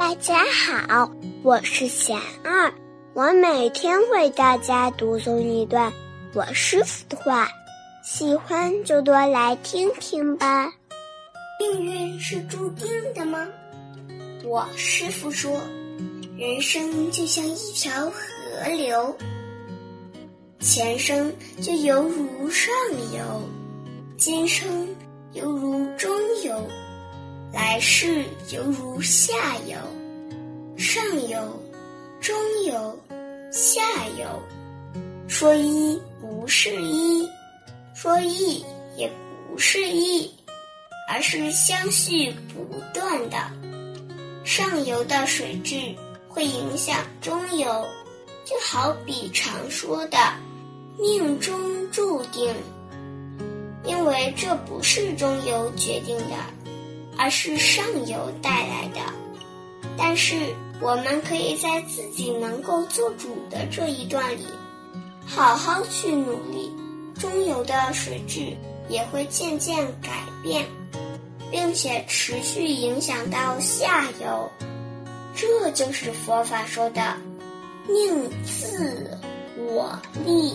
大家好，我是贤二，我每天为大家读诵一段我师傅的话，喜欢就多来听听吧。命运是注定的吗？我师傅说，人生就像一条河流，前生就犹如上游，今生犹如中游。来世犹如下游，上游、中游、下游，说一不是一，说一也不是一，而是相续不断的。上游的水质会影响中游，就好比常说的“命中注定”，因为这不是中游决定的。而是上游带来的，但是我们可以在自己能够做主的这一段里，好好去努力，中游的水质也会渐渐改变，并且持续影响到下游。这就是佛法说的“宁自我利”。